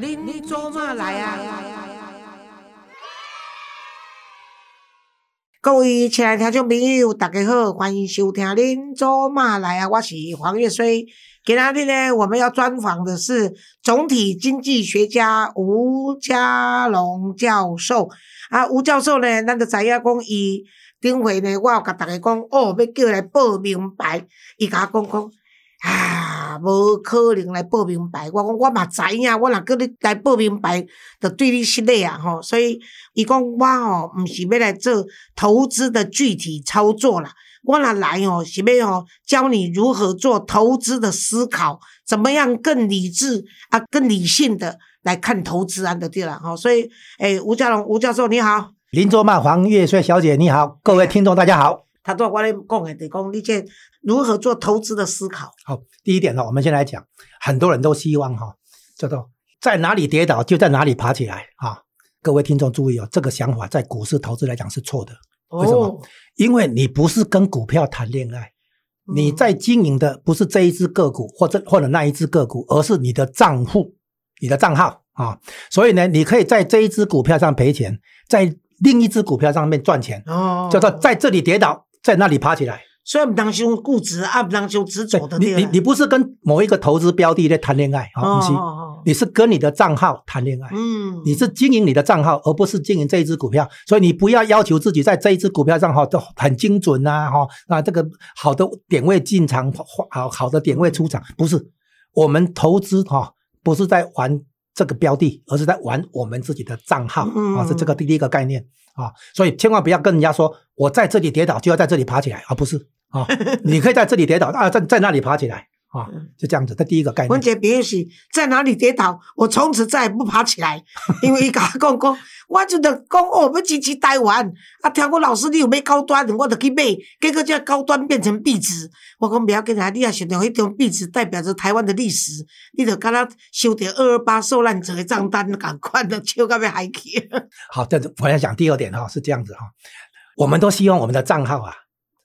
恁做嘛来啊？各位亲爱的听众朋友，大家好，欢迎收听《恁做嘛来啊》，我是黄月水。今天呢，我们要专访的是总体经济学家吴家龙教授。啊，吴教授呢，咱就知影讲伊顶回呢，我有甲大家讲，哦，要叫来报名牌，伊甲我讲讲。啊，无可能来报名牌。我讲我嘛知影，我若叫你来报名牌，就对你失礼啊！吼，所以伊讲我吼，毋是要来做投资的具体操作啦。我若来哦，是要哦教你如何做投资的思考，怎么样更理智啊，更理性的来看投资啊的对啦。吼，所以诶，吴家龙吴教授你好，林卓曼黄月帅小姐你好，各位听众大家好。他都我咧讲诶，就讲你这如何做投资的思考。好，第一点呢，我们先来讲，很多人都希望哈，叫做在哪里跌倒就在哪里爬起来啊。各位听众注意哦，这个想法在股市投资来讲是错的。为什么？因为你不是跟股票谈恋爱，你在经营的不是这一只个股或者或者那一只个股，而是你的账户、你的账号啊。所以呢，你可以在这一只股票上赔钱，在另一只股票上面赚钱。哦，叫做在这里跌倒。在那里爬起来，虽然不当用固执啊，不当用执着的。你你你不是跟某一个投资标的在谈恋爱啊？不是，你是跟你的账号谈恋爱。嗯，你是经营你的账号，而不是经营这一只股票。所以你不要要求自己在这一只股票账号都很精准呐，哈啊，这个好的点位进场，好好的点位出场，不是。我们投资哈，不是在玩这个标的，而是在玩我们自己的账号啊，是这个第一个概念。啊，所以千万不要跟人家说，我在这里跌倒就要在这里爬起来，而不是啊，你可以在这里跌倒啊，在在那里爬起来。啊，就这样子，这第一个概念。文杰，别是在哪里跌倒，我从此再也不爬起来，因为伊甲我讲讲，我就得讲哦，要支持台湾，啊，听我老师你有买高端，我就去买，结果这高端变成壁纸，我讲不要紧啊，你也想到迄种壁纸代表着台湾的历史，你就跟他收点二二八受难者的账单，赶快的笑到要嗨去。好，这我来讲第二点哈，是这样子哈，我们都希望我们的账号啊，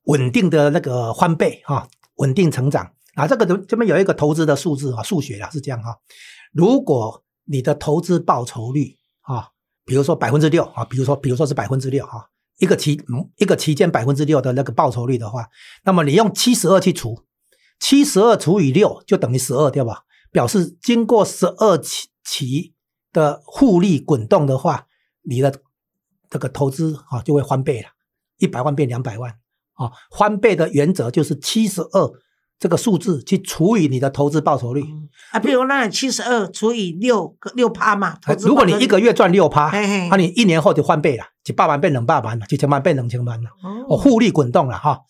稳定的那个翻倍哈，稳定成长。啊，这个这这边有一个投资的数字啊，数学啊是这样哈。如果你的投资报酬率啊，比如说百分之六啊，比如说比如说是百分之六哈，一个期一个期间百分之六的那个报酬率的话，那么你用七十二去除，七十二除以六就等于十二对吧？表示经过十二期期的复利滚动的话，你的这个投资啊就会翻倍了，一百万变两百万啊，翻倍的原则就是七十二。这个数字去除以你的投资报酬率啊，比如那七十二除以六六趴嘛。如果你一个月赚六趴，那你一年后就翻倍了，几百万变两百万了，几千万变两千万了。哦，复利滚动了哈。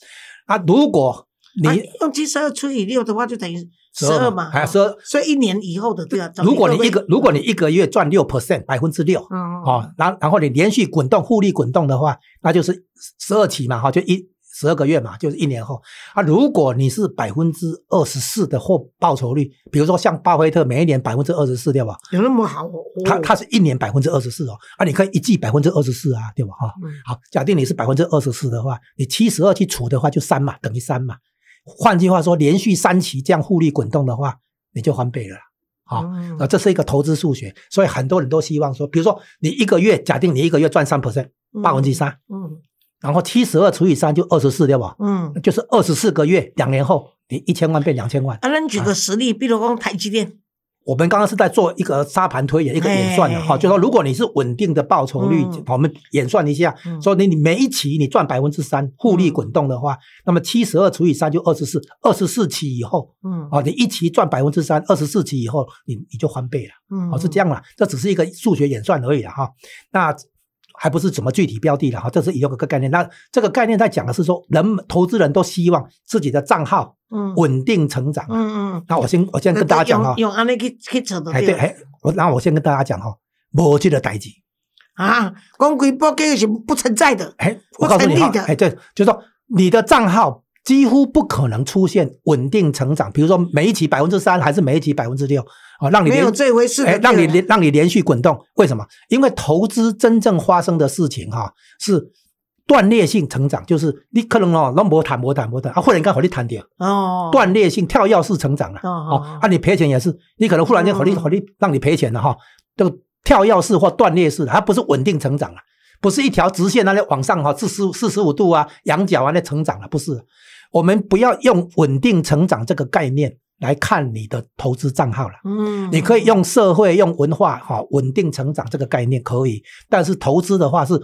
啊，如果你用七十二除以六的话，就等于十二嘛。还十二，所以一年以后的对啊。如果你一个如果你一个月赚六 percent 百分之六，哦，然然后你连续滚动复利滚动的话，那就是十二期嘛，哈，就一。十二个月嘛，就是一年后啊。如果你是百分之二十四的获报酬率，比如说像巴菲特每一年百分之二十四，对吧？有那么好？他他是一年百分之二十四哦，啊，你可以一季百分之二十四啊，对吧？哈，好，假定你是百分之二十四的话，你七十二去除的话就三嘛，等于三嘛。换句话说，连续三期这样复利滚动的话，你就翻倍了。好，啊，这是一个投资数学，所以很多人都希望说，比如说你一个月，假定你一个月赚三 percent，百分之三，嗯。然后七十二除以三就二十四，对吧？嗯，就是二十四个月，两年后你一千万变两千万。啊，那举个实例，比如说台积电，我们刚刚是在做一个沙盘推演，一个演算的哈，就说如果你是稳定的报酬率，我们演算一下，说你你每一期你赚百分之三，复利滚动的话，那么七十二除以三就二十四，二十四期以后，嗯，啊，你一期赚百分之三，二十四期以后你你就翻倍了，嗯，哦是这样啦，这只是一个数学演算而已了哈，那。还不是怎么具体标的了哈，这是一个概念。那这个概念在讲的是说，人投资人都希望自己的账号稳定成长。嗯嗯。那我先我先跟大家讲哈，用安利去去扯的。哎对哎，我那我先跟大家讲哈，无这个代志啊，光规报给是不存在的。哎，我告诉你哈，哎对，就是说你的账号。几乎不可能出现稳定成长，比如说每一期百分之三，还是每一期百分之六啊？让你没有这回事，哎，让你连让你连续滚动，为什么？因为投资真正发生的事情哈，是断裂性成长，就是你可能哦，拢无谈无谈无谈，啊，忽然间和你谈掉，哦，断裂性跳跃式成长了，哦哦，啊，你赔钱也是，你可能忽然间和你嗯和你让你赔钱了哈，这个跳跃式或断裂式的，它不是稳定成长了，不是一条直线那里往上哈，四十四十五度啊，仰角啊那成长了，不是，我们不要用稳定成长这个概念来看你的投资账号了。嗯，你可以用社会、用文化，哈，稳定成长这个概念可以，但是投资的话是，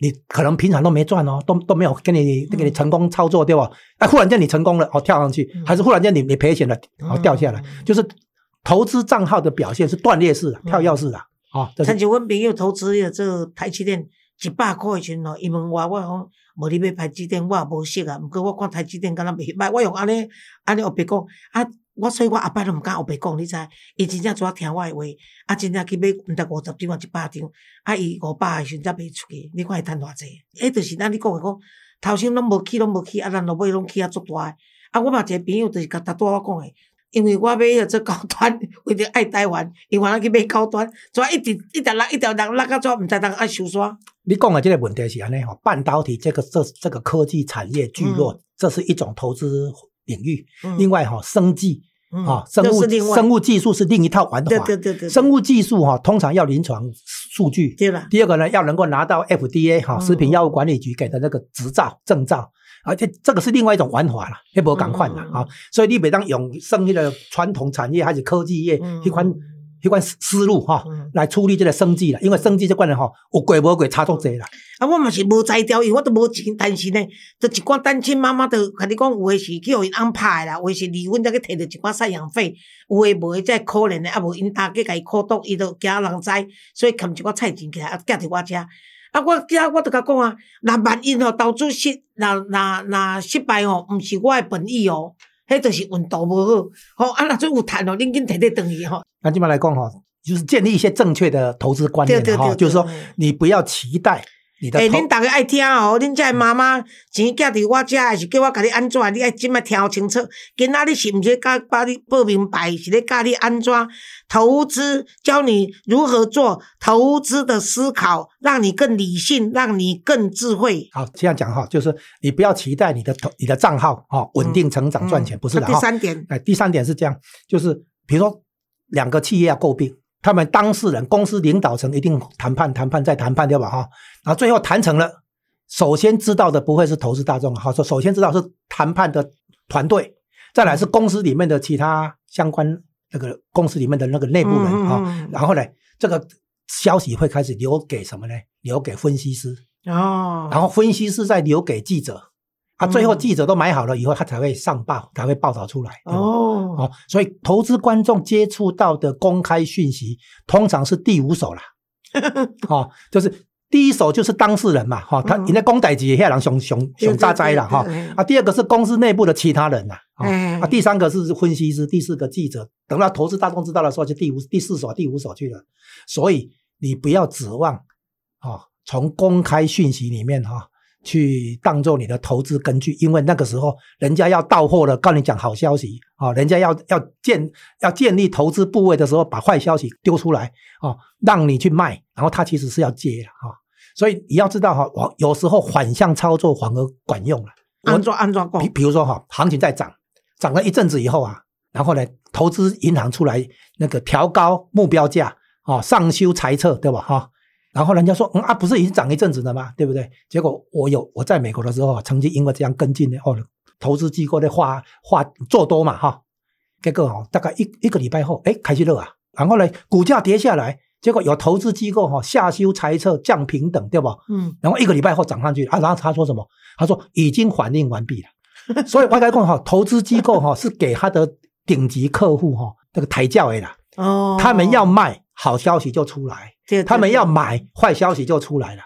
你可能平常都没赚哦，都都没有给你给你成功操作，对吧？哎，忽然间你成功了，哦，跳上去，还是忽然间你你赔钱了，哦，掉下来，就是投资账号的表现是断裂式的、跳跃式的，啊，这是亲像阮朋友投资迄个做台积电一百箍的时阵，伊问我，我讲无你买台积电，我也无识啊。毋过我看台积电敢若袂歹，我用安尼安尼后白讲啊，我所以我后摆都毋敢后白讲，你知？伊真正主要听我诶话，啊，真正去买毋知五十张啊一百张，啊，伊五百诶时阵才卖出去，你看伊趁偌济？迄就是咱你讲诶讲，头先拢无去，拢无去，啊，咱落尾拢去啊足大诶。啊，我嘛一个朋友就是甲拄我讲诶。因为我买迄做高端，为着爱台湾，因为咱去买高端，怎一直一条人一条人拉到怎毋知人爱收煞？你讲的这个问题是安尼哈，半导体这个这这个科技产业聚落，这是一种投资领域。嗯。另外哈，生技嗯。啊，生物生物技术是另一套玩法。对对对对，生物技术哈，通常要临床数据。对了，第二个呢，要能够拿到 FDA 哈嗯。食品药物管理局给的那个执照证照，而且这个是另外一种玩法了，那无赶快了啊。所以你每当用生意的传统产业还是科技业嗯。一款一款思路哈嗯，来处理即个生计啦，因为生计即款人吼有贵无贵差足济啦。啊，我嘛是无才调，因为我都无钱，但是呢，就一寡单亲妈妈都甲你讲，有诶是去互因安排诶啦，有诶是离婚才去摕着一寡赡养费，有诶无诶才可怜诶，啊无因大家甲伊苦毒，伊都惊人知，所以欠一寡菜钱起来，啊，寄伫我遮。啊，我今我都甲讲啊，若万一吼投资失，若若若失败吼，毋是我诶本意哦，迄就是运道无好，吼啊，若做有趁哦，恁紧摕摕转去吼。那基本来讲哈，就是建立一些正确的投资观念哈，对对对就是说你不要期待你的诶，投恁逐个爱听哦，恁遮妈妈钱寄伫我遮，还是叫我甲你安怎？你爱真爱听清楚。今仔日是毋是教把你报明白，是咧教你安怎投资，教你如何做投资的思考，让你更理性，让你更智慧。好这样讲哈，就是你不要期待你的投你的账号哈稳定成长赚钱，不是的啊第。三点，哎，第三点是这样，就是比如说两个企业要诟病，他们当事人、公司领导层一定谈判、谈判再谈判，对吧？哈，然后最后谈成了，首先知道的不会是投资大众，哈，说首先知道是谈判的团队，再来是公司里面的其他相关那个公司里面的那个内部人啊、嗯嗯嗯然后呢，这个消息会开始留给什么呢？留给分析师，哦，然后分析师再留给记者。啊，最后嗯记者都买好了以后，他才会上报，才会报道出来。哦，哦，所以投资观众接触到的公开讯息，通常是第五手啦。哦，就是第一手就是当事人嘛，哈、他嗯人家公仔级遐人熊熊熊炸灾了哈。啊，第二个是公司内部的其他人呐、啊，哎啊，第三个是分析师，第四个记者。等到投资大众知道的时候，就第五、第四手、第五手去了。所以你不要指望哦，从公开讯息里面哈、去当做你的投资根据，因为那个时候人家要到货了，告你讲好消息啊、哦，人家要要建要建立投资部位的时候，把坏消息丢出来哦，让你去卖，然后他其实是要接的哈、哦，所以你要知道哈、我，有时候反向操作反而管用了。安装安装比？比如说哈，行情在涨，涨了一阵子以后啊，然后呢，投资银行出来那个调高目标价，啊，上修裁撤，对吧？哈，然后人家说，嗯啊，不是已经涨一阵子了吗？对不对？结果我有我在美国的时候啊，曾经因为这样跟进的哦，投资机构的话话做多嘛哈，结果哦，大概一一个礼拜后，哎，开始热啊，然后呢，股价跌下来，结果有投资机构哈、下修猜测降平等，对吧？嗯，然后一个礼拜后涨上去啊，然后他说什么？他说已经反应完毕了。所以外该讲哈，投资机构哈是给他的顶级客户哈这个抬价的啦，哦，他们要卖好消息就出来，对，对他们要买坏消息就出来了。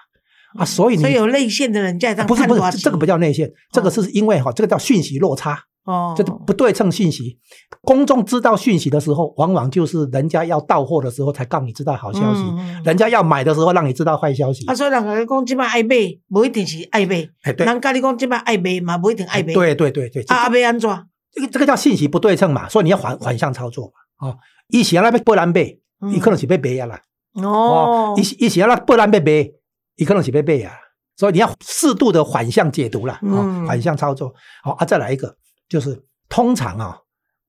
啊，所以你所以有内线的人在当不是不是这个不叫内线，这个是因为哈这个叫讯息落差，哦，这个不对称信息。公众知道讯息的时候，往往就是人家要到货的时候才告你知道好消息，人家要买的时候让你知道坏消息。啊，。所以人甲你讲，即摆爱买，不一定是爱买。哎，对，人家你讲，即摆爱买嘛，不一定爱买。对对对对，这啊，啊，要安怎？这个这个叫信息不对称嘛，所以你要反反向操作嘛。哦，伊是要那边不然买，伊可能是被背啊啦。哦，伊是伊是要那不然被背，伊可能是被背啊。所以你要适度的反向解读了，反向操作。好啊，再来一个，就是通常啊，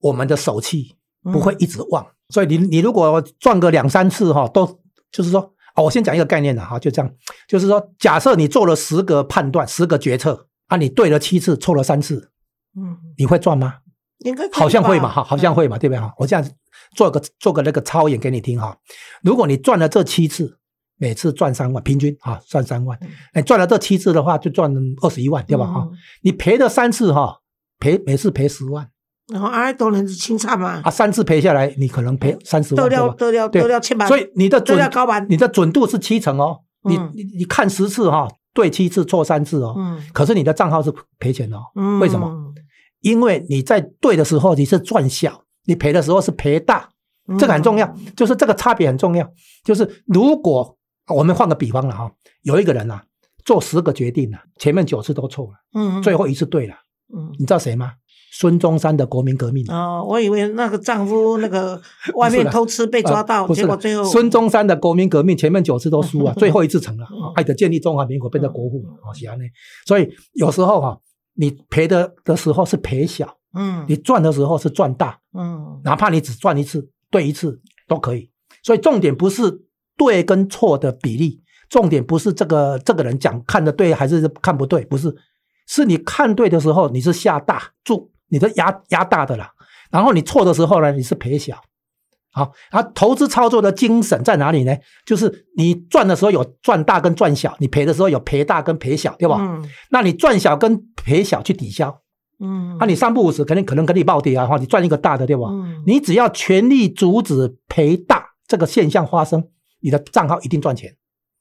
我们的手气不会一直旺，所以你你如果转个两三次哈、都就是说，哦，我先讲一个概念了哈，就这样，就是说，假设你做了十个判断、十个决策啊，你对了七次，错了三次，嗯，你会赚吗？应该好像会嘛，吧哈，好像会嘛，对不对哈？我这样做个做个那个操演给你听哈。如果你赚了这七次，每次赚三万，平均啊赚三万嗯，哎，赚了这七次的话，就赚二十一万，对吧哈？嗯。你赔了三次哈，赔每次赔十万。然后哎，当然是清差嘛，啊，三次赔下来，你可能赔三十得万，对吧？了得了得了千万，所以你的得准高万，你的准度是七成哦，你嗯。你你看十次哈，对七次错三次哦，嗯。可是你的账号是赔钱的哦，嗯，为什么？因为你在对的时候你是赚小，你赔的时候是赔大，嗯？这个很重要，就是这个差别很重要。就是如果我们换个比方了哈，有一个人啊，做十个决定啊，前面九次都错了，嗯，嗯，最后一次对了，嗯。你知道谁吗？孙中山的国民革命。哦，我以为那个丈夫那个 外面偷吃被抓到，结果最后孙中山的国民革命前面九次都输啊，嗯最后一次成了嗯，爱的建立中华民国变成国父嗯哦，喜欢呢。所以有时候哈，你赔的的时候是赔小，嗯你赚的时候是赚大，嗯哪怕你只赚一次，对一次都可以。所以重点不是对跟错的比例，重点不是这个这个人讲看的对还是看不对，不是，是你看对的时候你是下大注，你的压压大的啦，然后你错的时候呢，你是赔小。好，啊投资操作的精神在哪里呢？就是你赚的时候有赚大跟赚小，你赔的时候有赔大跟赔小，对吧？嗯那你赚小跟赔小去抵消，嗯，那、你三不五时肯定可能跟你暴跌啊，哈，你赚一个大的，对吧？嗯你只要全力阻止赔大这个现象发生，你的账号一定赚钱。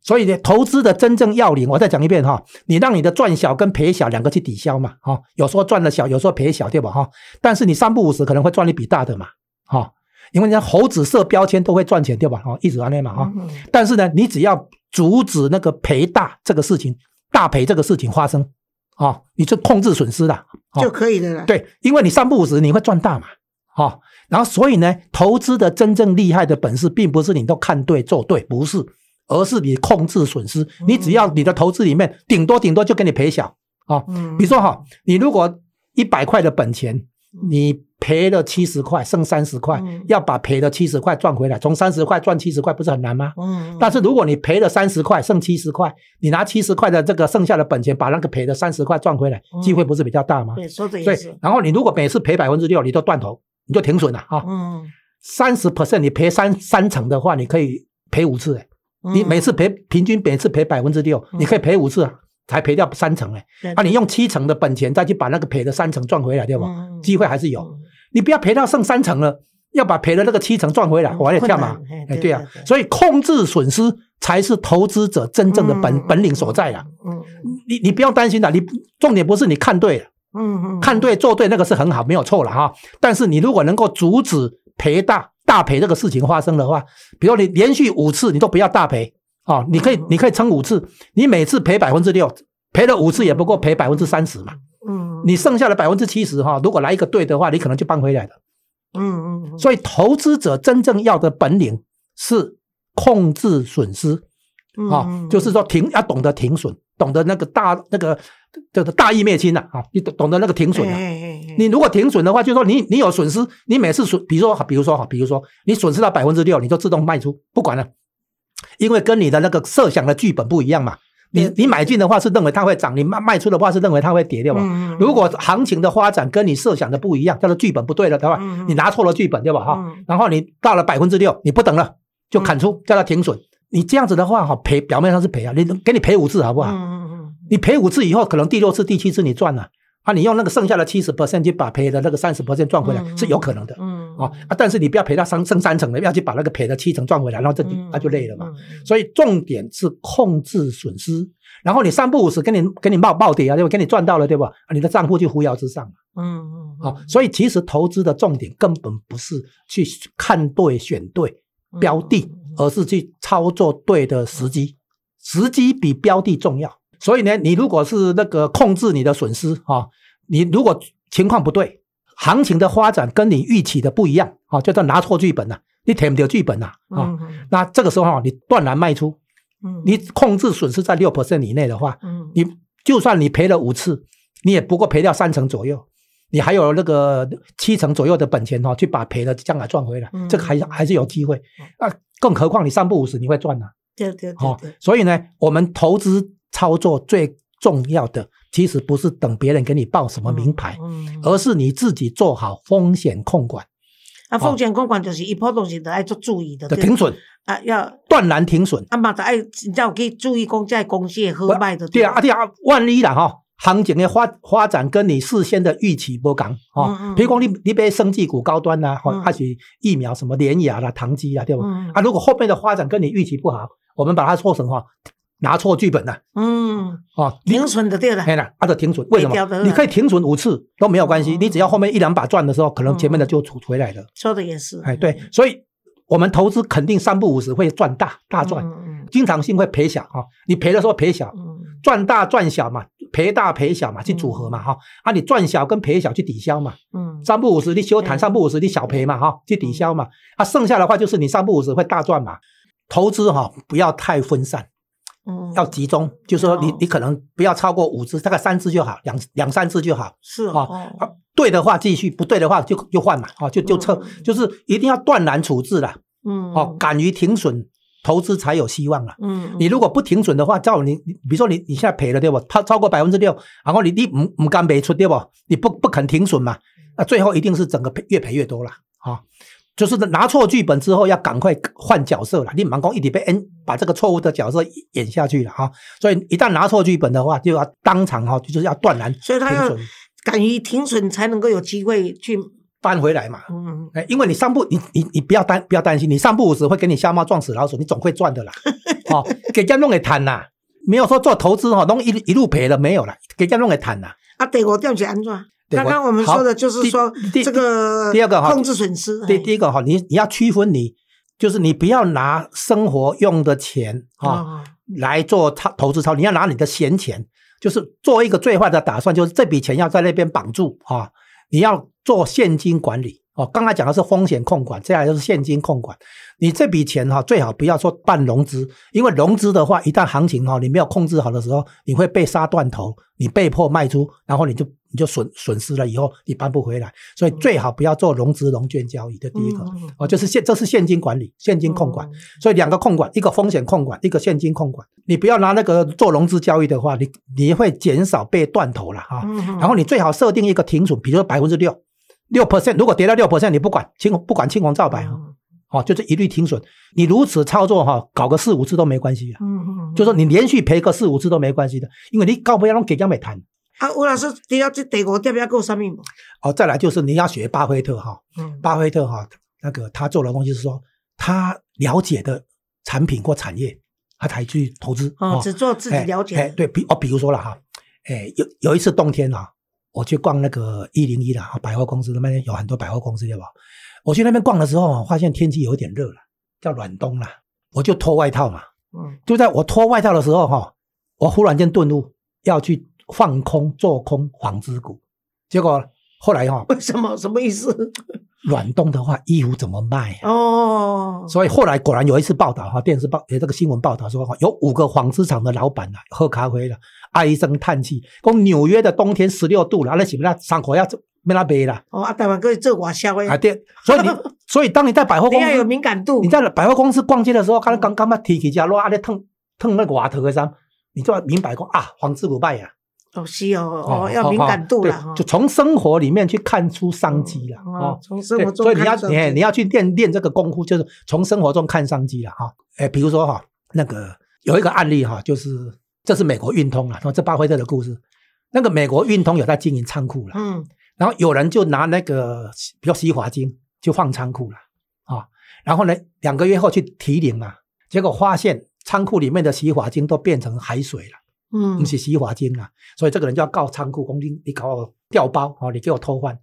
所以呢，投资的真正要领，我再讲一遍哈，你让你的赚小跟赔小两个去抵消嘛，哈，有时候赚的小，有时候赔小，对吧？哈，但是你三不五时可能会赚一笔大的嘛，哈，因为人家猴子设标签都会赚钱，对吧？哦，一直安内嘛，哈，嗯但是呢，你只要阻止那个赔大这个事情，大赔这个事情发生，啊，你就控制损失了，啊就可以的了啦。对，因为你三不五时你会赚大嘛，哦、然后所以呢，投资的真正厉害的本事，并不是你都看对做对，不是，而是你控制损失。你只要你的投资里面顶多顶多就给你赔小啊、嗯，比如说哈，你如果一百块的本钱，你赔了七十块，剩三十块嗯，要把赔的七十块赚回来，从三十块赚七十块，不是很难吗？嗯，但是如果你赔了三十块，剩七十块，你拿七十块的这个剩下的本钱，把那个赔的三十块赚回来，嗯机会不是比较大吗？对然后你如果每次赔百分之六，你都断头，你就停损了啊。嗯，三十 percent 你赔三三成的话，你可以赔五次、欸，你嗯每次赔平均每次赔百分之六，嗯你可以赔五次啊，才赔掉三成哎、对啊，你用七成的本钱再去把那个赔的三成赚回来，对吧？嗯机会还是有，嗯。你不要赔到剩三成了，要把赔的那个七成赚回来，嗯我还得跳嘛哎，对啊。所以控制损失才是投资者真正的本嗯本领所在啊。嗯你你不要担心的，你重点不是你看对了。嗯嗯，看对做对那个是很好，没有错了哈。但是你如果能够阻止赔大大赔这个事情发生的话，比如你连续五次你都不要大赔啊，你可以嗯你可以撑五次，你每次赔百分之六，赔了五次也不过赔百分之三十嘛，嗯，你剩下的百分之七十哈，如果来一个对的话，你可能就扳回来了。嗯嗯嗯，所以投资者真正要的本领是控制损失啊，嗯就是说停要懂得停损，懂得那个大那个叫做大义灭亲呐啊，你懂懂得那个停损啊。你你如果停损的话，就是说你你有损失，你每次损，比如说比如说哈，比如说你损失到百分之六，你就自动卖出，不管了，因为跟你的那个设想的剧本不一样嘛。你你买进的话是认为它会涨，你卖卖出的话是认为它会跌，掉嘛？嗯如果行情的发展跟你设想的不一样，叫做剧本不对了的话，嗯嗯你拿错了剧本，对吧？哈、嗯然后你到了百分之六，你不等了，就砍出，叫它停损。你这样子的话，哈，赔表面上是赔啊，你给你赔五次好不好？你赔五次以后，可能第六次、第七次你赚了啊，你用那个剩下的七十 percent 去把赔的那个三十 percent 赚回来、嗯是有可能的嗯啊啊，但是你不要赔到三剩三成的，要去把那个赔的七成赚回来，然后这就嗯那就累了嘛。嗯嗯所以重点是控制损失，然后你三不五时给你给你冒暴跌啊，对吧？给你赚到了，对吧？啊，你的账户就扶摇直上嗯嗯啊。所以其实投资的重点根本不是去看对选对标的，而是去操作对的时机，时机比标的重要。所以呢，你如果是那个控制你的损失啊，你如果情况不对，行情的发展跟你预期的不一样啊，就叫拿错剧本了、你填不掉剧本了啊。那这个时候啊，你断然卖出，嗯，你控制损失在六 percent 以内的话，嗯。你就算你赔了五次，你也不过赔掉三成左右，你还有那个七成左右的本钱哦，去把赔的将来赚回来，嗯。这个还还是有机会。啊。更何况你三不五十你会赚呢、对对对哦对，，所以呢，我们投资操作最重要的，其实不是等别人给你报什么名牌，嗯，嗯而是你自己做好风险控管。啊，风险控管就是一波东西都爱做注意的，停损，啊，要断然停损。啊嘛，就爱你才有去注意讲在公司的好歹的，对啊，啊对啊，万一啦哈，行情的发发展跟你事先的预期不同哦嗯嗯，比如讲你你买生技股高端呐，或嗯。还是疫苗什么联雅啦、唐基啦，对不？嗯。啊，如果后面的发展跟你预期不好，我们把它做成哈拿错剧本了。嗯，哦，你停损的对了，哎啦，啊，就停损，为什么？你可以停损五次都没有关系，嗯你只要后面一两把赚的时候，可能前面的就出回来了。说的也是，哎，对，所以我们投资肯定三不五十会赚大大赚，嗯经常性会赔小哈。你赔的时候赔小，嗯。赚大赚小嘛，赔大赔小嘛，去组合嘛哈。啊，你赚小跟赔小去抵消嘛，嗯。三不五十你休谈，嗯三不五十你小赔嘛哈，去抵消嘛。啊，剩下的话就是你三不五十会大赚嘛。投资哈不要太分散，嗯，要集中，就是说你哦你可能不要超过五只，大概三只就好，两两三只就好。是啊哦，啊，对的话继续，不对的话就就换嘛，啊，就就撤，嗯就是一定要断然处置了，嗯哦，敢于停损，投资才有希望啦。嗯，你如果不停损的话，照你，你比如说你你现在赔了对不？超超过百分之六，然后你你唔唔敢赔出对不？你不不肯停损嘛，那最后一定是整个赔越赔越多了啊。就是拿错剧本之后，要赶快换角色了。你忙工一直被 N 把这个错误的角色演下去了啊。所以一旦拿错剧本的话，就要当场哈，就是要断然所以他要敢于停损，才能够有机会去，翻回来嘛。嗯，哎，因为你上步，你你你不要担不要担心，你上步五十会给你瞎猫撞死老鼠，你总会赚的啦。哦，给人家弄给谈啦，没有说做投资哈，弄一一路赔了没有啦，给人家弄给谈啦。啊，第五点是安怎？对刚刚我们说的就是说第这个第二个哈控制损失，第第一个哈，你你要区分你，就是你不要拿生活用的钱啊哦来做操投资操，你要拿你的闲钱，就是做一个最坏的打算，就是这笔钱要在那边绑住啊，你要做现金管理哦。刚才讲的是风险控管，接下来就是现金控管。你这笔钱哈、最好不要说办融资，因为融资的话，一旦行情哈、你没有控制好的时候，你会被杀断头，你被迫卖出，然后你就你就损损失了，以后你搬不回来。所以最好不要做融资融券交易的第一个、哦，就是现这是现金管理、现金控管。嗯所以两个控管，一个风险控管，一个现金控管。你不要拿那个做融资交易的话，你你会减少被断头了哈。然后你最好设定一个停损，比如说百分之六，六 percent，如果跌到六 percent，你不管青不管青红皂白哈，嗯哦，就是一律停损。你如此操作哈，搞个四五次都没关系啊。嗯嗯，就说你连续赔个四五次都没关系的，因为你高不要让给人没谈。啊，吴老师，第二这第五点要够什么无？哦，再来就是你要学巴菲特哈，嗯巴菲特哈，那个他做的东西是说，他了解的产品或产业，他才去投资。哦，只做自己哎了解的，哎对比哦，比如说了哈，哎，有有一次冬天啊，我去逛那个一零一啦，百货公司那边有很多百货公司对吧？我去那边逛的时候，发现天气有点热了，叫暖冬了，我就脱外套嘛。嗯就在我脱外套的时候哈，我忽然间顿悟，要去放空做空纺织股，结果后来哈，为什么？什么意思？暖冬的话，衣服怎么卖啊？哦，所以后来果然有一次报道哈，电视报有这个新闻报道说，有五个纺织厂的老板啊，喝咖啡了，唉声叹气，讲纽约的冬天十六度了，那是不是伤口要没那背了哦，啊，台湾可以做外销的，啊？对，所以你所以当你在百货公你要有司，敏感度你。在百货公司逛街的时候，看到刚刚嘛提起家落啊，咧烫烫那个瓦头的衫，你就要明白讲啊，纺织股卖呀，哦，是哦，哦，要敏感度了就。从生活里面去看出商机了嗯哦哦。从生，活中所以你要你你要去练练这个功夫，就是从生活中看商机了哈。哎，比如说哈，那个有一个案例哈，就是这是美国运通啊，然后这巴菲特的故事。那个美国运通有在经营仓库了，嗯然后有人就拿那个比如洗发精就放仓库了啊，然后呢两个月后去提领啊，结果发现仓库里面的洗发精都变成海水了。嗯不是洗发精啊，所以这个人就要告仓库，公斤你搞我调包哦，你给我偷换。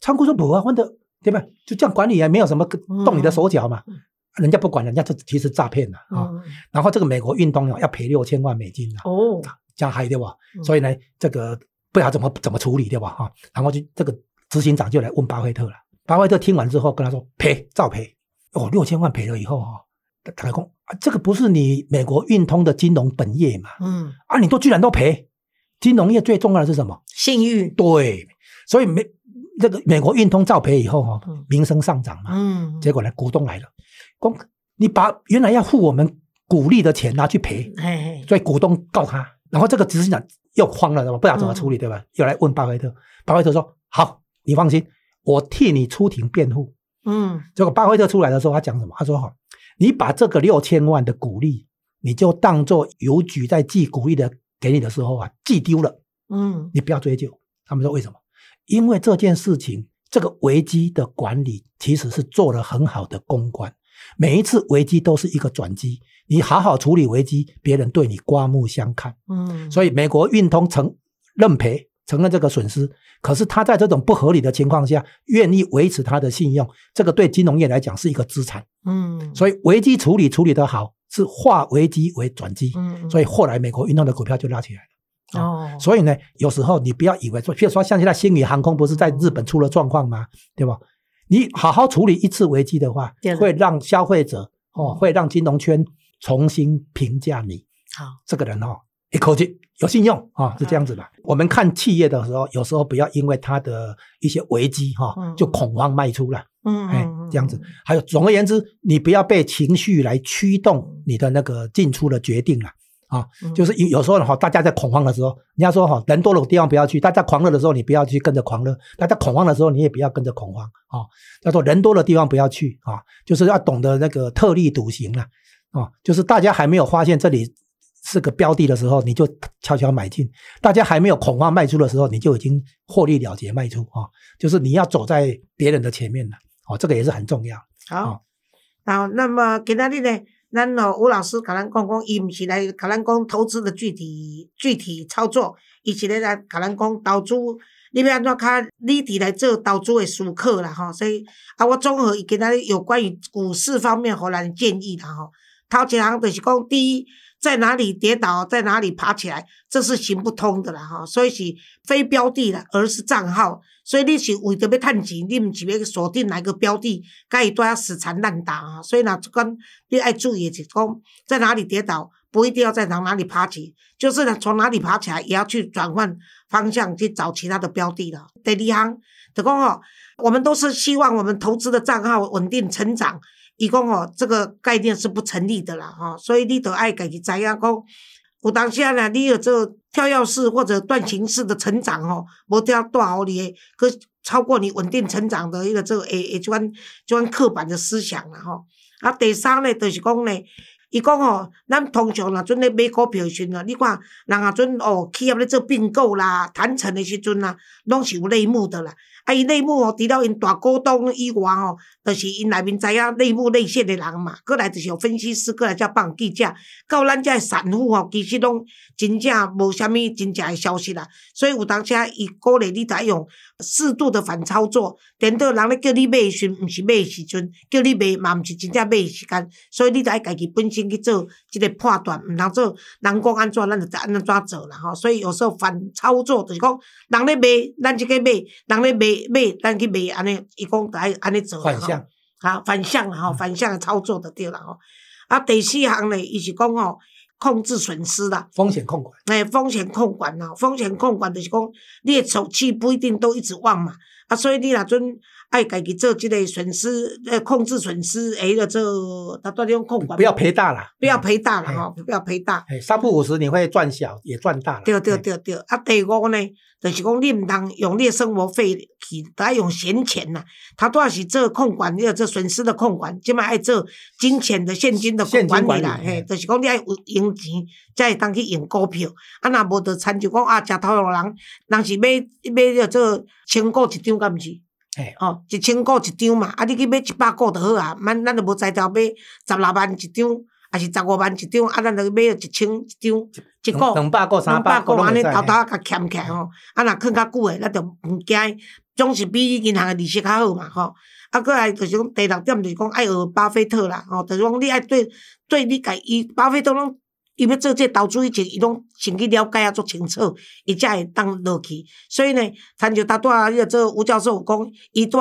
仓库说不啊，换的对吧？就这样管理也没有什么动你的手脚嘛，嗯人家不管，人家就其实诈骗了啊、嗯然后这个美国运动要赔六千万美金啊，哦，这样还对吧？嗯所以呢，这个不知道怎么怎么处理对吧？哈，然后就这个执行长就来问巴菲特了。巴菲特听完之后跟他说赔照赔。哦，六千万赔了以后哈、他他讲啊这个不是你美国运通的金融本业嘛？嗯，啊，你都居然都赔，金融业最重要的是什么？信誉，对，所以美这个美国运通照赔以后哈、嗯名声上涨嘛，嗯，结果呢，股东来了，光你把原来要付我们股利的钱拿去赔，嘿嘿，所以股东告他，然后这个执行长又慌了，对吧？不知道怎么处理，对吧？又来问巴菲特，巴菲特说：“好，你放心，我替你出庭辩护。嗯”结果巴菲特出来的时候，他讲什么？他说：“哈，你把这个六千万的股利，你就当做邮局在寄股利的给你的时候啊，寄丢了，嗯你不要追究。”他们说：“为什么？因为这件事情，这个危机的管理其实是做了很好的公关。每一次危机都是一个转机，你好好处理危机，别人对你刮目相看。嗯，所以美国运通承认赔，承认这个损失，可是他在这种不合理的情况下，愿意维持他的信用，这个对金融业来讲是一个资产。嗯，所以危机处理处理得好，是化危机为转机。嗯，所以后来美国运动的股票就拉起来了。哦，所以呢，有时候你不要以为说，譬如说像现在星宇航空不是在日本出了状况吗？对吧？你好好处理一次危机的话会让消费者哦，会让金融圈重新评价你好，这个人哦，一口气有信用啊、哦，是这样子的。我们看企业的时候，有时候不要因为它的一些危机哈、嗯就恐慌卖出了，嗯，这样子。，还有，总而言之，你不要被情绪来驱动你的那个进出的决定了。啊，嗯就是有有时候哈，大家在恐慌的时候，人家说哈，人多的地方不要去；大家狂热的时候，你不要去跟着狂热；大家恐慌的时候，你也不要跟着恐慌啊。叫做人多的地方不要去啊，就是要懂得那个特立独行了啊。就是大家还没有发现这里是个标的的时候，你就悄悄买进；大家还没有恐慌卖出的时候，你就已经获利了结卖出啊。就是你要走在别人的前面了，哦，这个也是很重要。好好，好，那么今仔日呢，咱哦吴老师可能讲讲，伊毋是来可能讲投资的具体具体操作，伊是咧来甲咱讲投资，你要安怎较理智来做投资的思考啦吼。所以啊，我综合伊今仔日有关于股市方面互咱的建议啦吼。头一行就是讲，第一，在哪里跌倒，在哪里爬起来，这是行不通的啦吼。所以是非标的啦，而是账号。所以你是为着要趁钱，你毋是要锁定哪个标的，甲伊拄啊死缠烂打啊。所以若即款你爱注意就是讲，在哪里跌倒，不一定要在哪哪里爬起，就是呢从哪里爬起来，也要去转换方向去找其他的标的了。第二行就讲吼，我们都是希望我们投资的账号稳定成长。伊讲哦，这个概念是不成立的啦，吼，所以你得爱家己知影讲，有当时啊，呢，你有这个跳跃式或者断层式的成长吼，无跳大好你的，可超过你稳定成长的一个这个诶诶，即款即款刻板的思想啦吼。啊，第三呢，就是讲呢，伊讲吼，咱通常若准咧买股票诶时阵啊，你看人若准哦，企业咧做并购啦、谈成诶时阵啊，拢是有内幕的啦。啊，伊内幕哦，除了因大股东以外吼，就是因内面知影内幕内线诶人嘛，过来就是有分析师，过来才放记者，到咱遮散户吼，其实拢真正无啥物真正诶消息啦。所以有当时啊伊鼓励你得用适度的反操作，等到人咧叫你买诶时，毋是买诶时阵，叫你买嘛毋是真正买诶时间，所以你著爱家己本身去做即个判断，毋通做人讲安怎，咱就得安怎做啦吼。所以有时候反操作就是讲，人咧买，咱即个买，人咧买买，咱去买，安尼，伊讲得爱安尼做反向。啊，反向啦吼，反向的操作就对啦吼。啊，第四项呢，伊是讲吼，控制损失啦。风险控管，哎，风险控管啦，风险控管就是讲，你的手气不一定都一直旺嘛，啊，所以你若准爱家己做即个损失，呃，控制损失，诶，个做，他到底用控管，不要赔大了，不要赔大了哎吼，不要赔大。哎，三不五十你会赚小也赚大了。对对哎，对对，啊，第五呢，就是讲你毋通用你的生活费去，得爱用闲钱呐。他都要是做控管，你要做损失的控管，即嘛爱做金钱的现金的管理啦。嘿，就是讲你爱有用钱，才会当去用股票。啊，若无就参就讲啊，食头路人，人是买买着做千股一张，敢毋是？哎，哦，一千股一张嘛，啊，你去买一百股就好啊。咱咱就无才调买十六万一张，啊是十五万一张，啊，咱就买一千一张一股。两两百股、三两百百个个安尼拢会使头头啊，甲欠起来吼，啊，若囥较久诶，咱就毋惊，总是比银行诶利息较好嘛吼。啊，过来就是讲第六点，就是讲爱学巴菲特啦，吼，就是讲你爱对对你家伊巴菲特拢伊要做这投资以前，伊拢先去了解啊，足清楚，伊才会当落去。所以呢，参照他拄啊迄个做吴教授有讲，伊拄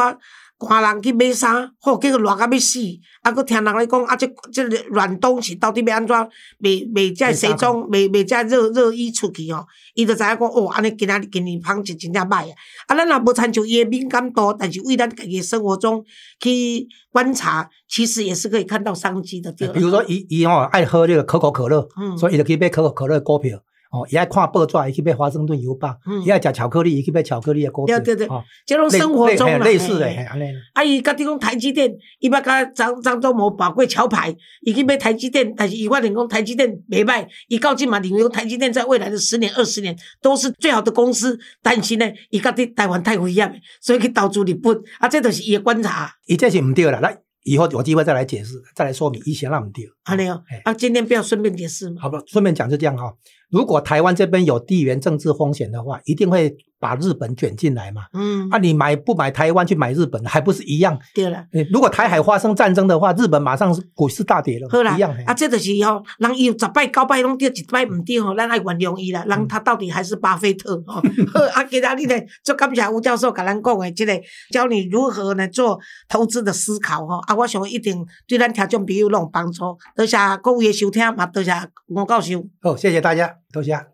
仔赶人去买衫，吼，结果热甲要死，啊，佫听人咧讲，啊，即即个暖冬是到底要安怎卖卖这西装，卖卖这热热衣出去吼？伊就知影讲，哦，安尼今仔日今年芳是真正歹啊！啊，咱若无参照伊的敏感度，但是为咱家己生活中去观察，其实也是可以看到商机的。比如说，伊伊吼爱喝这个可口可乐，嗯所以伊就去买可口可乐的股票。哦，也爱看报纸，伊去买华盛顿邮报；嗯。伊爱食巧克力，伊去买巧克力的股票。对对对。哦。这种生活中啦类类似的，嘿嘿安尼。啊，伊甲你讲台积电，伊捌甲张张忠谋保过桥牌，伊去买台积电，但是伊发现讲台积电袂歹，伊到今嘛认为台积电在未来的十年、二十年都是最好的公司，但是呢，伊甲伫台湾太危险，所以去投资日本，啊，这都是伊的观察，伊这是唔对啦，那以后有机会再来解释，再来说明一些那唔对。安尼哦。啊，今天不要顺便解释嘛，好不，顺便讲就这样哈、如果台湾这边有地缘政治风险的话，一定会把日本卷进来嘛。嗯，啊，你买不买台湾去买日本，还不是一样？对了。如果台海发生战争的话，日本马上是股市大跌了，好啦一样。嘿，啊，这就是吼，人伊有十摆九摆拢对，一摆唔对吼，咱爱原谅伊啦。人他到底还是巴菲特哦。好，啊，今仔日呢，就感谢吴教授甲咱讲的这、个，教你如何呢做投资的思考吼。啊，我想一定对咱听众朋友拢有帮助。多谢各位的收听，嘛多谢吴教授。好，谢谢大家，多谢。